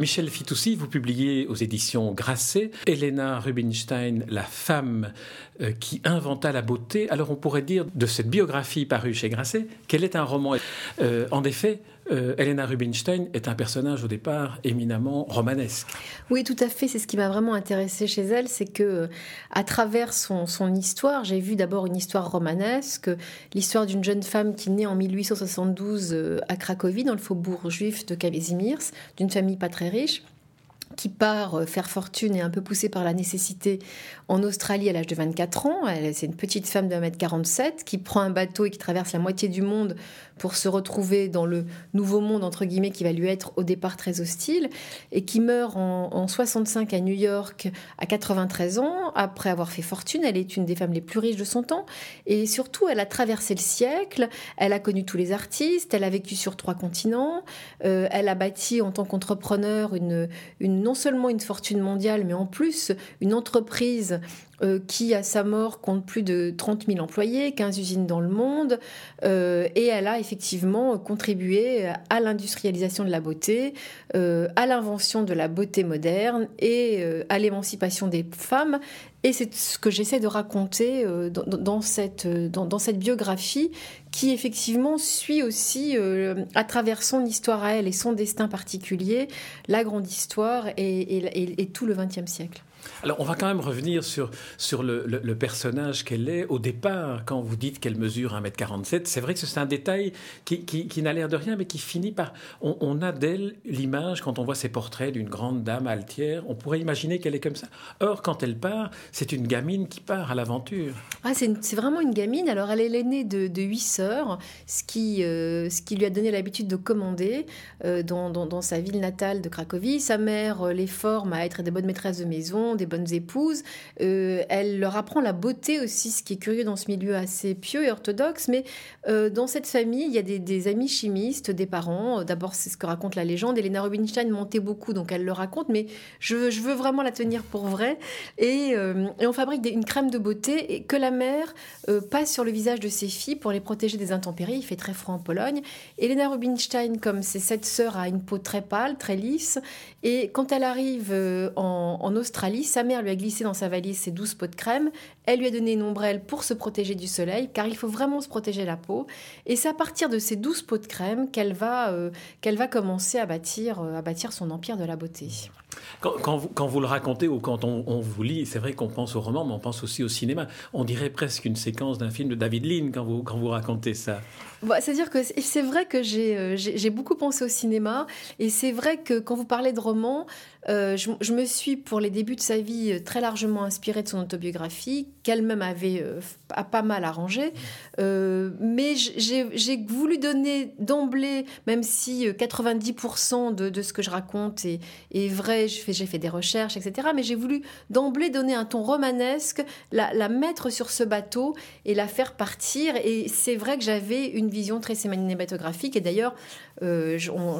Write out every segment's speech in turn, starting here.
Michel Fitoussi, vous publiez aux éditions Grasset Elena Rubinstein, la femme euh, qui inventa la beauté. Alors on pourrait dire de cette biographie parue chez Grasset qu'elle est un roman. Euh, en effet, euh, Elena Rubinstein est un personnage au départ éminemment romanesque. Oui, tout à fait. C'est ce qui m'a vraiment intéressé chez elle, c'est que à travers son, histoire, j'ai vu d'abord une histoire romanesque, l'histoire d'une jeune femme qui naît en 1872 à Cracovie, dans le faubourg juif de Kazimierz, d'une famille pas très riche qui part euh, faire fortune et un peu poussée par la nécessité en Australie à l'âge de 24 ans. C'est une petite femme de 1m47 qui prend un bateau et qui traverse la moitié du monde pour se retrouver dans le nouveau monde, entre guillemets, qui va lui être au départ très hostile, et qui meurt en, 65 à New York à 93 ans, après avoir fait fortune. Elle est une des femmes les plus riches de son temps, et surtout, elle a traversé le siècle, elle a connu tous les artistes, elle a vécu sur trois continents, euh, elle a bâti en tant qu'entrepreneur une, une, non seulement une fortune mondiale, mais en plus une entreprise qui, à sa mort, compte plus de 30 000 employés, 15 usines dans le monde, euh, et elle a effectivement contribué à l'industrialisation de la beauté, euh, à l'invention de la beauté moderne et à l'émancipation des femmes. Et c'est ce que j'essaie de raconter dans, cette, dans, cette biographie qui effectivement suit aussi, à travers son histoire à elle et son destin particulier, la grande histoire et, et tout le XXe siècle. Alors, on va quand même revenir sur, sur le, le, personnage qu'elle est. Au départ, quand vous dites qu'elle mesure 1m47, c'est vrai que c'est un détail qui, qui, qui n'a l'air de rien, mais qui finit par... On, a d'elle l'image, quand on voit ses portraits d'une grande dame altière, on pourrait imaginer qu'elle est comme ça. Or, quand elle part, c'est une gamine qui part à l'aventure. Ah, c'est vraiment une gamine. Alors, elle est l'aînée de, de huit sœurs, ce qui, euh, ce qui lui a donné l'habitude de commander euh, dans, dans, dans, sa ville natale de Cracovie. Sa mère euh, les forme à être des bonnes maîtresses de maison, des bonnes épouses. Euh, elle leur apprend la beauté aussi, ce qui est curieux dans ce milieu assez pieux et orthodoxe. Mais euh, dans cette famille, il y a des, amis chimistes, des parents. D'abord, c'est ce que raconte la légende. Elena Rubinstein mentait beaucoup, donc elle le raconte, mais je veux, vraiment la tenir pour vraie. Et, euh, on fabrique une crème de beauté que la mère passe sur le visage de ses filles pour les protéger des intempéries. Il fait très froid en Pologne. Elena Rubinstein, comme ses sept sœurs, a une peau très pâle, très lisse. Et quand elle arrive en Australie, sa mère lui a glissé dans sa valise ses douze pots de crème. Elle lui a donné une ombrelle pour se protéger du soleil, car il faut vraiment se protéger la peau. Et c'est à partir de ces douze pots de crème qu'elle va, euh, va commencer à bâtir, euh, à bâtir son empire de la beauté. Quand, vous, quand, vous, le racontez ou quand on, vous lit, c'est vrai qu'on pense au roman, mais on pense aussi au cinéma. On dirait presque une séquence d'un film de David Lean quand vous, quand vous racontez ça. Bah, C'est-à-dire que c'est vrai que euh, j'ai beaucoup pensé au cinéma, et c'est vrai que quand vous parlez de roman, euh, je, me suis, pour les débuts de sa vie, euh, très largement inspirée de son autobiographie, qu'elle-même avait pas mal arrangé. mais j'ai voulu donner d'emblée, même si 90% de, de, ce que je raconte est, est vrai, j'ai fait des recherches, etc. Mais j'ai voulu d'emblée donner un ton romanesque, la, mettre sur ce bateau et la faire partir. Et c'est vrai que j'avais une vision très cinématographique. Et d'ailleurs, euh,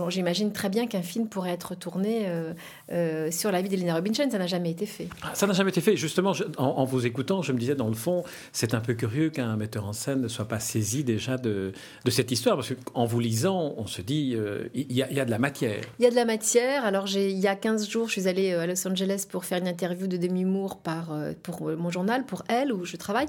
j'imagine très bien qu'un film pourrait être tourné euh, euh, sur la vie d'Elena Rubinstein. Ça n'a jamais été fait. Ah, ça n'a jamais été fait. Justement, en, vous écoutant, je me disais, dans le fond, c'est un peu curieux qu'un metteur en scène ne soit pas saisi déjà de, de cette histoire. Parce qu'en vous lisant, on se dit, il y, y, a de la matière. Il y a de la matière. Alors, il y a 15 jours, je suis allée à Los Angeles pour faire une interview de Demi Moore par, pour mon journal, pour Elle, où je travaille.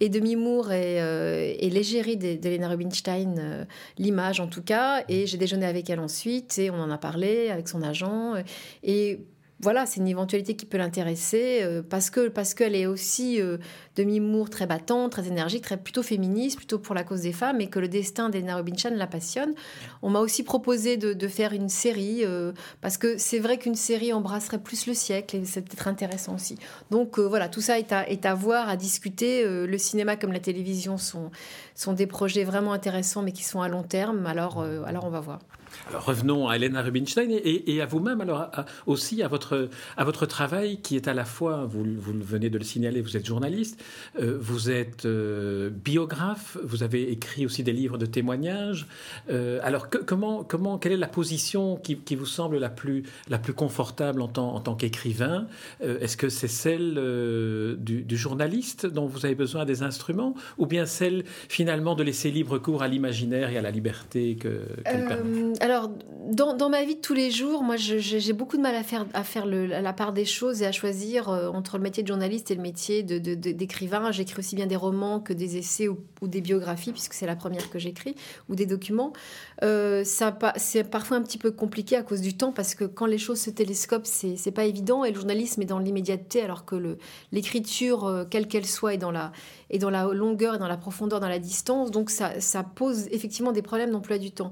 Et Demi Moore est, est l'égérie d'Elena Rubinstein, l'image en tout cas. Et j'ai déjeuné avec elle ensuite et on en a parlé avec son agent. Et voilà, c'est une éventualité qui peut l'intéresser euh, parce que parce qu'elle est aussi euh, demi-mour, très battante, très énergique, très plutôt féministe, plutôt pour la cause des femmes, et que le destin d'Elena Rubinstein la passionne. On m'a aussi proposé de, faire une série euh, parce que c'est vrai qu'une série embrasserait plus le siècle et c'est peut-être intéressant aussi. Donc voilà, tout ça est à, est à voir, à discuter. le cinéma comme la télévision sont sont des projets vraiment intéressants, mais qui sont à long terme. Alors alors on va voir. Alors revenons à Elena Rubinstein et, à vous-même, alors aussi à votre, à votre travail qui est à la fois, vous, vous venez de le signaler, vous êtes journaliste, euh, vous êtes euh, biographe, vous avez écrit aussi des livres de témoignages. Euh, alors comment, comment, quelle est la position qui, qui, vous semble la plus, la plus confortable en tant, en tant qu'écrivain? Est-ce que c'est celle du, du, journaliste dont vous avez besoin des instruments ou bien celle finalement de laisser libre cours à l'imaginaire et à la liberté que, qu'elle permet? Alors, dans, ma vie de tous les jours, moi, j'ai beaucoup de mal à faire, la part des choses et à choisir euh, entre le métier de journaliste et le métier d'écrivain. J'écris aussi bien des romans que des essais ou, des biographies, puisque c'est la première que j'écris, ou des documents. Euh, c'est parfois un petit peu compliqué à cause du temps, parce que quand les choses se télescopent, c'est pas évident, et le journalisme est dans l'immédiateté, alors que l'écriture, euh, quelle qu'elle soit, est dans, la, longueur, et dans la profondeur, dans la distance. Donc, ça pose effectivement des problèmes d'emploi du temps.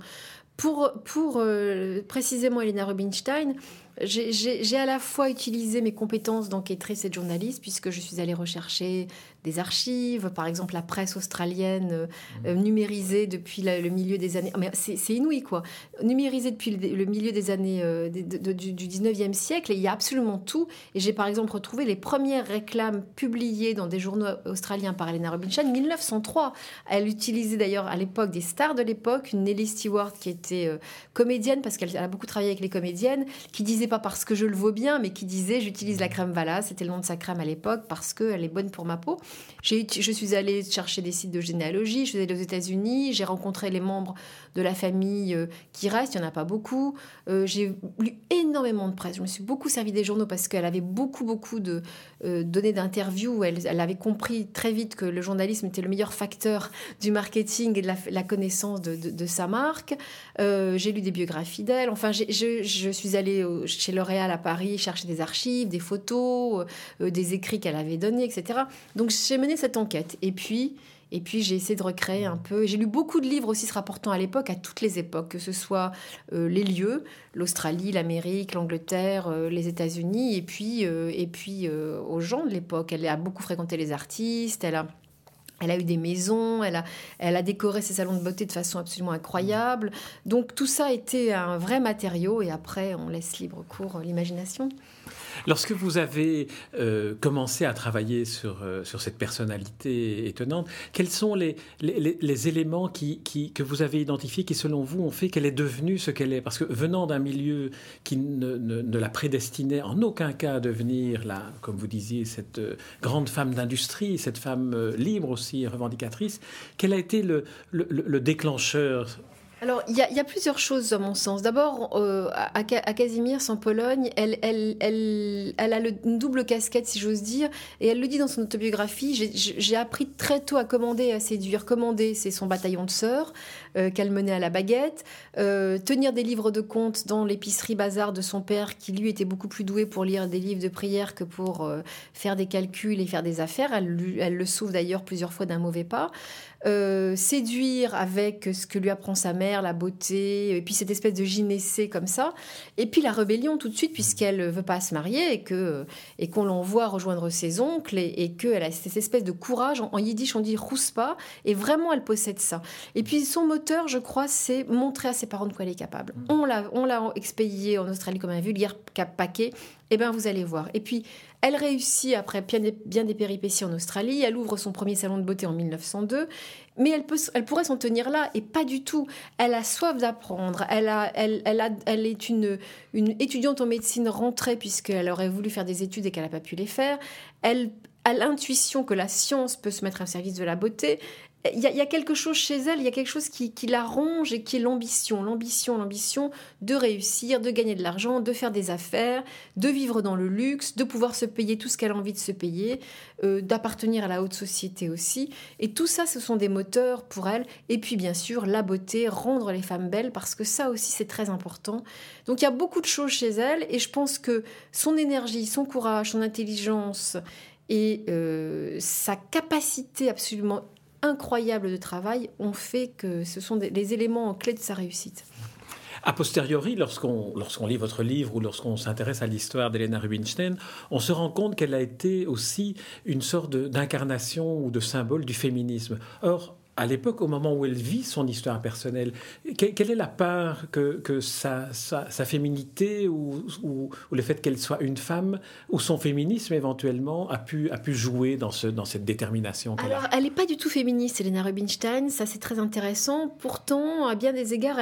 Pour, euh, précisément Elena Rubinstein, j'ai à la fois utilisé mes compétences d'enquêtrice et de journaliste, puisque je suis allée rechercher des archives, par exemple la presse australienne euh, mmh. euh, numérisée depuis le milieu des années. Mais c'est inouï quoi. Numérisée depuis le, milieu des années euh, du, 19e siècle, et il y a absolument tout. Et j'ai par exemple retrouvé les premières réclames publiées dans des journaux australiens par Elena Rubinstein, 1903. Elle utilisait d'ailleurs à l'époque des stars de l'époque, une Nellie Stewart qui était comédienne, parce qu'elle a beaucoup travaillé avec les comédiennes, qui disait pas parce que je le vaux bien, mais qui disait j'utilise la crème Vala, c'était le nom de sa crème à l'époque, parce qu'elle est bonne pour ma peau. Je suis allée chercher des sites de généalogie, je suis allée aux États-Unis, j'ai rencontré les membres de la famille euh, qui restent, il n'y en a pas beaucoup. Euh, j'ai lu énormément de presse, je me suis beaucoup servi des journaux parce qu'elle avait beaucoup, beaucoup de euh, données d'interviews. Elle, elle, avait compris très vite que le journalisme était le meilleur facteur du marketing et de la, connaissance de, sa marque. j'ai lu des biographies d'elle. Enfin, je, je, suis allée chez L'Oréal à Paris chercher des archives, des photos, des écrits qu'elle avait donnés, etc. Donc j'ai mené cette enquête. Et puis, et puis j'ai essayé de recréer un peu. J'ai lu beaucoup de livres aussi se rapportant à l'époque, à toutes les époques, que ce soit euh, les lieux, l'Australie, l'Amérique, l'Angleterre, euh, les États-Unis, et puis, euh, et puis aux gens de l'époque. Elle a beaucoup fréquenté les artistes, elle a elle a eu des maisons, elle a, elle a décoré ses salons de beauté de façon absolument incroyable. Donc tout ça été un vrai matériau et après on laisse libre cours l'imagination. Lorsque vous avez euh, commencé à travailler sur, euh, sur cette personnalité étonnante, quels sont les, les, éléments qui, qui, que vous avez identifiés qui, selon vous, ont fait qu'elle est devenue ce qu'elle est? Parce que venant d'un milieu qui ne, ne, la prédestinait en aucun cas à devenir, là, comme vous disiez, cette euh, grande femme d'industrie, cette femme libre aussi, revendicatrice, quel a été le, le déclencheur alors, il y, a plusieurs choses à mon sens. D'abord, euh, à, Casimir, en Pologne, elle, a une double casquette, si j'ose dire, et elle le dit dans son autobiographie. J'ai appris très tôt à commander et à séduire. Commander, c'est son bataillon de sœurs euh, qu'elle menait à la baguette. Euh, tenir des livres de contes dans l'épicerie bazar de son père, qui lui était beaucoup plus doué pour lire des livres de prière que pour faire des calculs et faire des affaires. Elle, elle le sauve d'ailleurs plusieurs fois d'un mauvais pas. Euh, séduire avec ce que lui apprend sa mère, la beauté, et puis cette espèce de gynécée comme ça, et puis la rébellion tout de suite puisqu'elle veut pas se marier et que et qu'on l'envoie rejoindre ses oncles et, et qu'elle a cette espèce de courage. En, yiddish on dit pas et vraiment elle possède ça. Et puis son moteur, je crois, c'est montrer à ses parents de quoi elle est capable. Mm. On l'a on l'a expédié en Australie comme un vulgaire paquet. Eh bien, vous allez voir. Et puis, elle réussit après bien des, péripéties en Australie. Elle ouvre son premier salon de beauté en 1902. Mais elle, peut, elle pourrait s'en tenir là, et pas du tout. Elle a soif d'apprendre. Elle, a, elle, elle, a, elle est une, une étudiante en médecine rentrée, puisqu'elle aurait voulu faire des études et qu'elle n'a pas pu les faire. Elle a l'intuition que la science peut se mettre au service de la beauté il y, a, quelque chose chez elle, il y a quelque chose qui, la ronge et qui est l'ambition, l'ambition, l'ambition de réussir, de gagner de l'argent, de faire des affaires, de vivre dans le luxe, de pouvoir se payer tout ce qu'elle a envie de se payer, euh, d'appartenir à la haute société aussi. Et tout ça, ce sont des moteurs pour elle. Et puis bien sûr, la beauté, rendre les femmes belles, parce que ça aussi, c'est très important. Donc il y a beaucoup de choses chez elle, et je pense que son énergie, son courage, son intelligence et euh, sa capacité absolument incroyable de travail ont fait que ce sont les éléments clés de sa réussite. A posteriori, lorsqu'on lorsqu'on lit votre livre ou lorsqu'on s'intéresse à l'histoire d'Elena Rubinstein, on se rend compte qu'elle a été aussi une sorte d'incarnation ou de symbole du féminisme. Or, à l'époque, au moment où elle vit son histoire personnelle, quelle est la part que, sa, féminité ou, le fait qu'elle soit une femme ou son féminisme éventuellement a pu, jouer dans, ce, dans cette détermination Alors, elle n'est pas du tout féministe, Elena Rubinstein, ça c'est très intéressant. Pourtant, à bien des égards,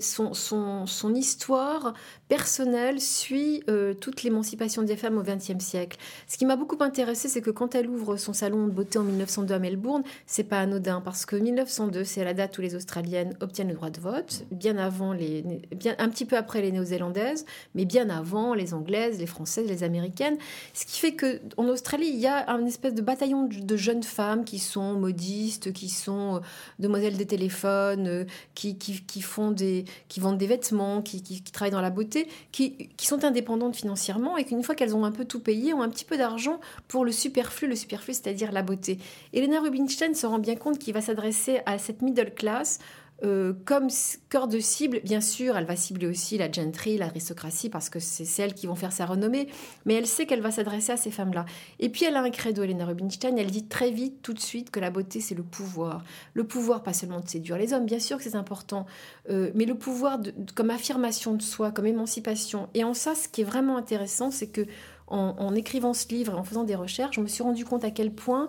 son, histoire personnelle suit euh, toute l'émancipation des femmes au XXe siècle. Ce qui m'a beaucoup intéressé, c'est que quand elle ouvre son salon de beauté en 1902 à Melbourne, c'est pas anodin parce que 1902, c'est la date où les Australiennes obtiennent le droit de vote, bien avant les, bien, un petit peu après les Néo-Zélandaises, mais bien avant les Anglaises, les Françaises, les Américaines. Ce qui fait que en Australie, il y a un espèce de bataillon de jeunes femmes qui sont modistes, qui sont euh, demoiselles des téléphones, euh, qui, qui, font des, qui vendent des vêtements, qui, qui, travaillent dans la beauté, qui, qui sont indépendantes financièrement et qu'une fois qu'elles ont un peu tout payé, ont un petit peu d'argent pour le superflu, le superflu, c'est-à-dire la beauté. Elena Rubinstein se rend bien compte qu'il va s'adresser à cette middle class euh, comme cœur de cible, bien sûr, elle va cibler aussi la gentry, l'aristocratie, parce que c'est celles qui vont faire sa renommée, mais elle sait qu'elle va s'adresser à ces femmes-là. Et puis elle a un credo, Elena Rubinstein, elle dit très vite, tout de suite, que la beauté, c'est le pouvoir. Le pouvoir, pas seulement de séduire les hommes, bien sûr que c'est important, euh, mais le pouvoir comme affirmation de soi, comme émancipation. Et en ça, ce qui est vraiment intéressant, c'est que en, écrivant ce livre et en faisant des recherches, je me suis rendu compte à quel point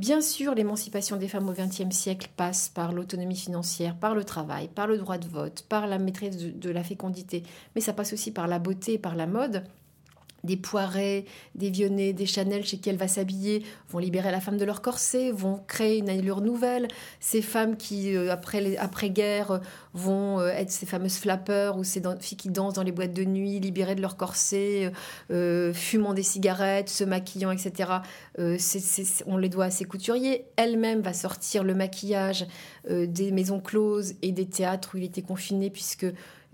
Bien sûr, l'émancipation des femmes au XXe siècle passe par l'autonomie financière, par le travail, par le droit de vote, par la maîtrise de, la fécondité, mais ça passe aussi par la beauté et par la mode des Poirets, des Vionnet, des Chanel chez qui elle va s'habiller, vont libérer la femme de leur corset, vont créer une allure nouvelle. Ces femmes qui, euh, après, après guerre, vont euh, être ces fameuses flappeurs ou ces filles qui dansent dans les boîtes de nuit, libérées de leur corset, euh, fumant des cigarettes, se maquillant, etc. on les doit à ces couturiers. Elle-même va sortir le maquillage des maisons closes et des théâtres où il était confiné, puisque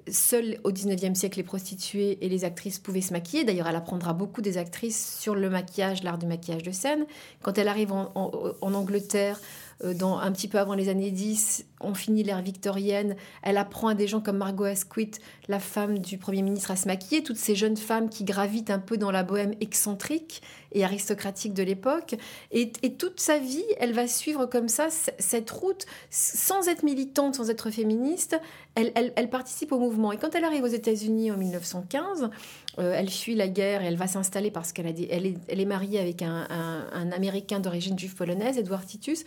Seules au 19e siècle les prostituées et les actrices pouvaient se maquiller. D'ailleurs, elle apprendra beaucoup des actrices sur le maquillage, l'art du maquillage de scène. Quand elle arrive en, Angleterre, euh, dans, un petit peu avant les années 10, on finit l'ère victorienne. Elle apprend à des gens comme Margot Asquith, la femme du Premier ministre, à se maquiller. Toutes ces jeunes femmes qui gravitent un peu dans la bohème excentrique aristocratique de l'époque. Et, toute sa vie, elle va suivre comme ça cette route, sans être militante, sans être féministe. Elle, participe au mouvement. Et quand elle arrive aux États-Unis en 1915, euh, elle fuit la guerre et elle va s'installer parce qu'elle elle est, est mariée avec un, un Américain d'origine juive polonaise, Edward Titus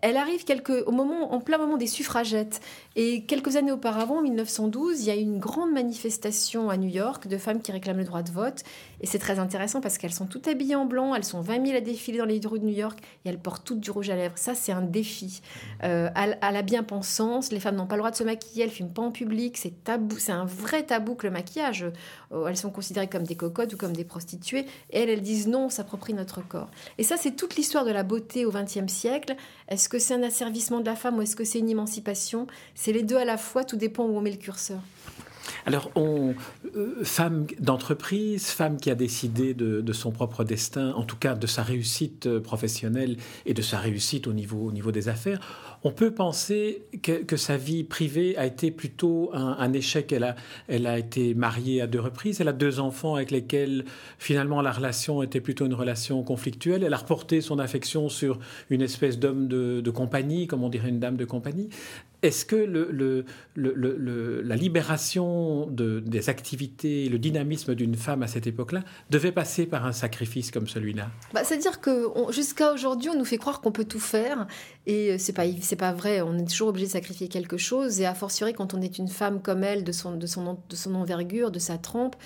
elle arrive quelques, au moment, en plein moment des suffragettes. Et quelques années auparavant, en 1912, il y a une grande manifestation à New York de femmes qui réclament le droit de vote. Et c'est très intéressant parce qu'elles sont toutes habillées en blanc, elles sont 20 000 à défiler dans les rues de New York et elles portent toutes du rouge à lèvres. Ça, c'est un défi. Euh, à, la bien-pensance, les femmes n'ont pas le droit de se maquiller, elles ne fument pas en public, c'est tabou, c'est un vrai tabou que le maquillage. Euh, elles sont considérées comme des cocottes ou comme des prostituées. Et elles, elles disent non, on s'approprie notre corps. Et ça, c'est toute l'histoire de la beauté au XXe siècle. Est-ce que c'est un asservissement de la femme ou est-ce que c'est une émancipation? C'est les deux à la fois, tout dépend où on met le curseur. Alors, on, euh, femme d'entreprise, femme qui a décidé de, son propre destin, en tout cas de sa réussite euh, professionnelle et de sa réussite au niveau, au niveau des affaires, on peut penser que, sa vie privée a été plutôt un, échec. Elle a, elle a été mariée à deux reprises, elle a deux enfants avec lesquels finalement la relation était plutôt une relation conflictuelle. Elle a reporté son affection sur une espèce d'homme de, de compagnie, comme on dirait une dame de compagnie. Est-ce que la libération de, des activités, le dynamisme d'une femme à cette époque-là devait passer par un sacrifice comme celui-là? Bah, C'est-à-dire que jusqu'à aujourd'hui, on nous fait croire qu'on peut tout faire et c'est pas c'est pas vrai. On est toujours obligé de sacrifier quelque chose et a fortiori quand on est une femme comme elle, de son de son de son envergure, de sa trempe.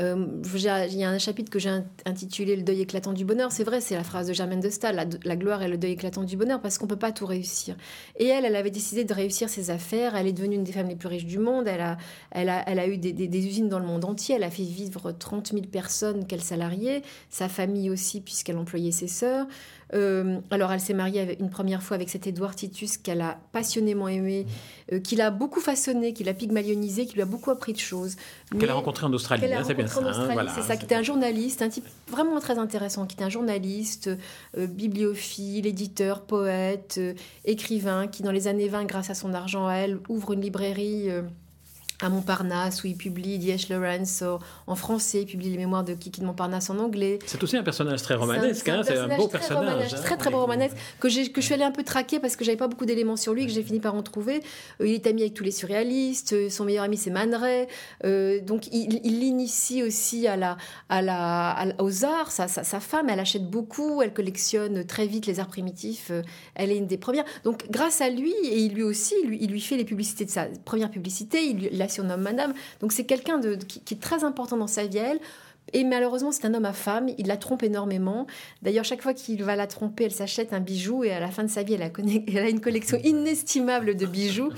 Euh, il y a un chapitre que j'ai intitulé Le deuil éclatant du bonheur. C'est vrai, c'est la phrase de Germaine de Stahl, la, gloire est le deuil éclatant du bonheur, parce qu'on ne peut pas tout réussir. Et elle, elle avait décidé de réussir ses affaires. Elle est devenue une des femmes les plus riches du monde. Elle a, elle a, elle a eu des, des, usines dans le monde entier. Elle a fait vivre 30 000 personnes qu'elle salariait, sa famille aussi, puisqu'elle employait ses sœurs. Euh, alors, elle s'est mariée une première fois avec cet Édouard Titus qu'elle a passionnément aimé, euh, qu'il a beaucoup façonné, qu'il a pygmalionisé, qui lui a beaucoup appris de choses. Qu'elle a rencontré en Australie, hein, c'est bien ça. Hein, c'est ça, qui était un journaliste, un type vraiment très intéressant, qui était un journaliste, euh, bibliophile, éditeur, poète, écrivain, qui dans les années 20, grâce à son argent à elle, ouvre une librairie à Montparnasse où il publie D.H. Lawrence en français, il publie les mémoires de Kiki de Montparnasse en anglais. C'est aussi un personnage très romanesque, c'est un, hein, beau personnage. Hein. Très très beau romanesque que, que je suis allée un peu traquer parce que j'avais pas beaucoup d'éléments sur lui que j'ai fini par en trouver. Euh, il est ami avec tous les surréalistes, euh, son meilleur ami c'est Man Ray, euh, donc il, l'initie aussi à la, à la, aux arts. Sa, sa, femme, elle achète beaucoup, elle collectionne très vite les arts primitifs, elle est une des premières. Donc grâce à lui, et lui aussi, lui, il lui fait les publicités de sa première publicité, il, la surnomme Madame. Donc c'est quelqu'un de, qui, est très important dans sa vie, elle. Et malheureusement, c'est un homme à femme, il la trompe énormément. D'ailleurs, chaque fois qu'il va la tromper, elle s'achète un bijou et à la fin de sa vie, elle a, elle a, une collection inestimable de bijoux.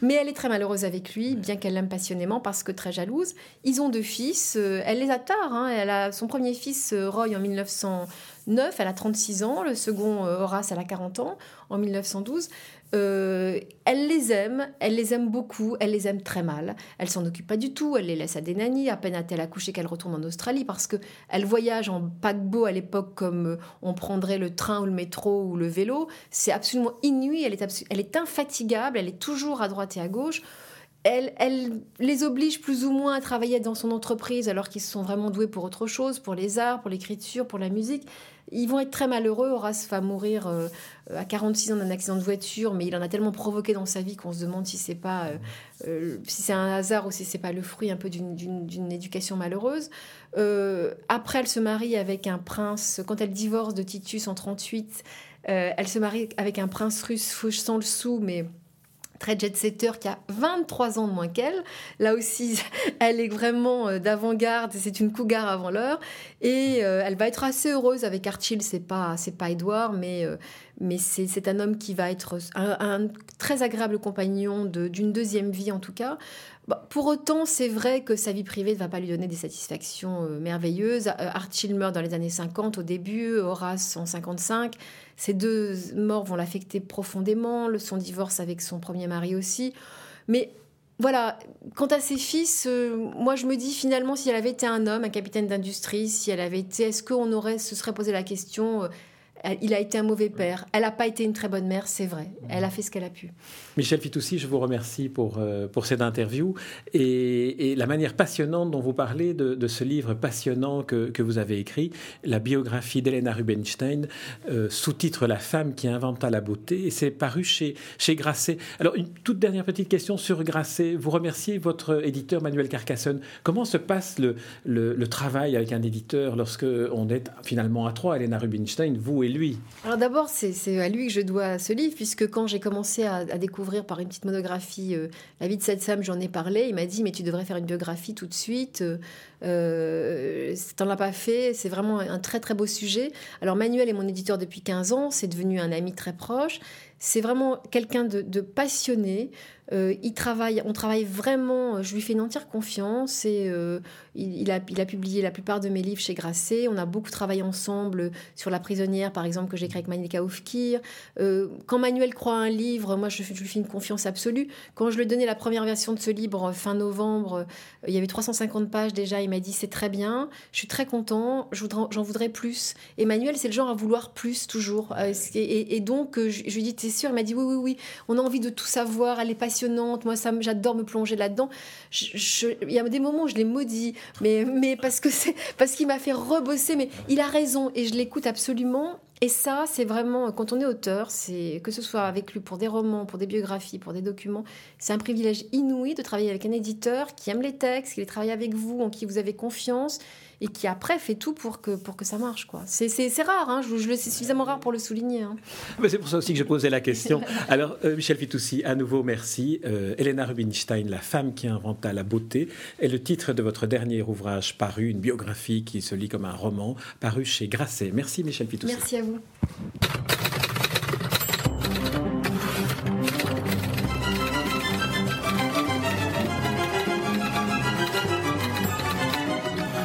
Mais elle est très malheureuse avec lui, bien qu'elle l'aime passionnément parce que très jalouse. Ils ont deux fils, euh, elle les a tard. Hein. Elle a son premier fils, euh, Roy, en 1909, elle a 36 ans. Le second, euh, Horace, elle a 40 ans, en 1912. Euh, elle les aime, elle les aime beaucoup, elle les aime très mal. Elle s'en occupe pas du tout, elle les laisse à des nannies. À peine a-t-elle accouché qu'elle retourne en Australie parce que elle voyage en paquebot à l'époque comme euh, on prendrait le train ou le métro ou le vélo. C'est absolument inouï. Elle est, elle est infatigable, elle est toujours à droite et à gauche. Elle, les oblige plus ou moins à travailler dans son entreprise alors qu'ils sont vraiment doués pour autre chose, pour les arts, pour l'écriture, pour la musique. Ils vont être très malheureux. Horace va mourir euh, à 46 ans d'un accident de voiture, mais il en a tellement provoqué dans sa vie qu'on se demande si c'est pas euh, euh, si c'est un hasard ou si c'est pas le fruit un peu d'une éducation malheureuse. après, elle se marie avec un prince. Quand elle divorce de Titus en 38, elle se marie avec un prince russe sans le sou, mais très jet-setter qui a 23 ans de moins qu'elle. Là aussi, elle est vraiment euh, d'avant-garde, c'est une cougar avant l'heure. Et euh, elle va être assez heureuse avec Archil, c'est pas, pas Edouard, mais, euh, mais c'est un homme qui va être un, très agréable compagnon d'une deuxième vie en tout cas. Bah, pour autant, c'est vrai que sa vie privée ne va pas lui donner des satisfactions merveilleuses. Archil meurt dans les années 50 au début, Horace en 55. Ces deux morts vont l'affecter profondément, son divorce avec son premier mari aussi. Mais voilà, quant à ses fils, euh, moi je me dis finalement si elle avait été un homme, un capitaine d'industrie, si elle avait été, est-ce qu'on aurait se serait posé la question euh, il a été un mauvais père. Elle n'a pas été une très bonne mère, c'est vrai. Elle a fait ce qu'elle a pu. Michel Fitoussi, je vous remercie pour, euh, pour cette interview et, la manière passionnante dont vous parlez de, ce livre passionnant que, que, vous avez écrit, la biographie d'Elena Rubinstein, euh, sous-titre La femme qui inventa la beauté, et c'est paru chez, chez Grasset. Alors, une toute dernière petite question sur Grasset. Vous remerciez votre éditeur Manuel Carcassonne. Comment se passe le, le, le travail avec un éditeur lorsque on est finalement à trois, Elena Rubinstein, vous et Alors d'abord, c'est à lui que je dois ce livre, puisque quand j'ai commencé à, découvrir par une petite monographie euh, la vie de cette femme, j'en ai parlé. Il m'a dit, mais tu devrais faire une biographie tout de suite. Euh, euh T'en as pas fait. C'est vraiment un très très beau sujet. Alors Manuel est mon éditeur depuis 15 ans. C'est devenu un ami très proche. C'est vraiment quelqu'un de, passionné. Euh, il travaille, on travaille vraiment. Je lui fais une entière confiance et euh, il, a, publié la plupart de mes livres chez Grasset. On a beaucoup travaillé ensemble sur La prisonnière, par exemple, que j'ai écrit avec Manika Oufkir. Quand Manuel croit à un livre, moi, je, lui fais une confiance absolue. Quand je lui ai donné la première version de ce livre fin novembre, il y avait 350 pages déjà. M'a dit c'est très bien, je suis très content, j'en voudrais plus. Et Manuel, c'est le genre à vouloir plus toujours. Et, et, donc, je, je lui dis t'es sûr? Il m'a dit oui, oui, oui. On a envie de tout savoir. Elle est passionnante. Moi, ça, j'adore me plonger là-dedans. Il y a des moments où je l'ai maudit, mais, mais parce que c'est parce qu'il m'a fait rebosser. Mais il a raison et je l'écoute absolument. Et ça, c'est vraiment, quand on est auteur, c'est que ce soit avec lui pour des romans, pour des biographies, pour des documents, c'est un privilège inouï de travailler avec un éditeur qui aime les textes, qui les travaille avec vous, en qui vous avez confiance et qui après fait tout pour que, pour que ça marche. quoi. C'est, rare, hein, je, je, c'est suffisamment rare pour le souligner. Hein. Mais c'est pour ça aussi que je posais la question. Alors, euh, Michel Fitoussi, à nouveau, merci. Euh, Elena Rubinstein, La femme qui inventa la beauté, est le titre de votre dernier ouvrage paru, une biographie qui se lit comme un roman, paru chez Grasset. Merci, Michel Fitoussi. Merci à vous.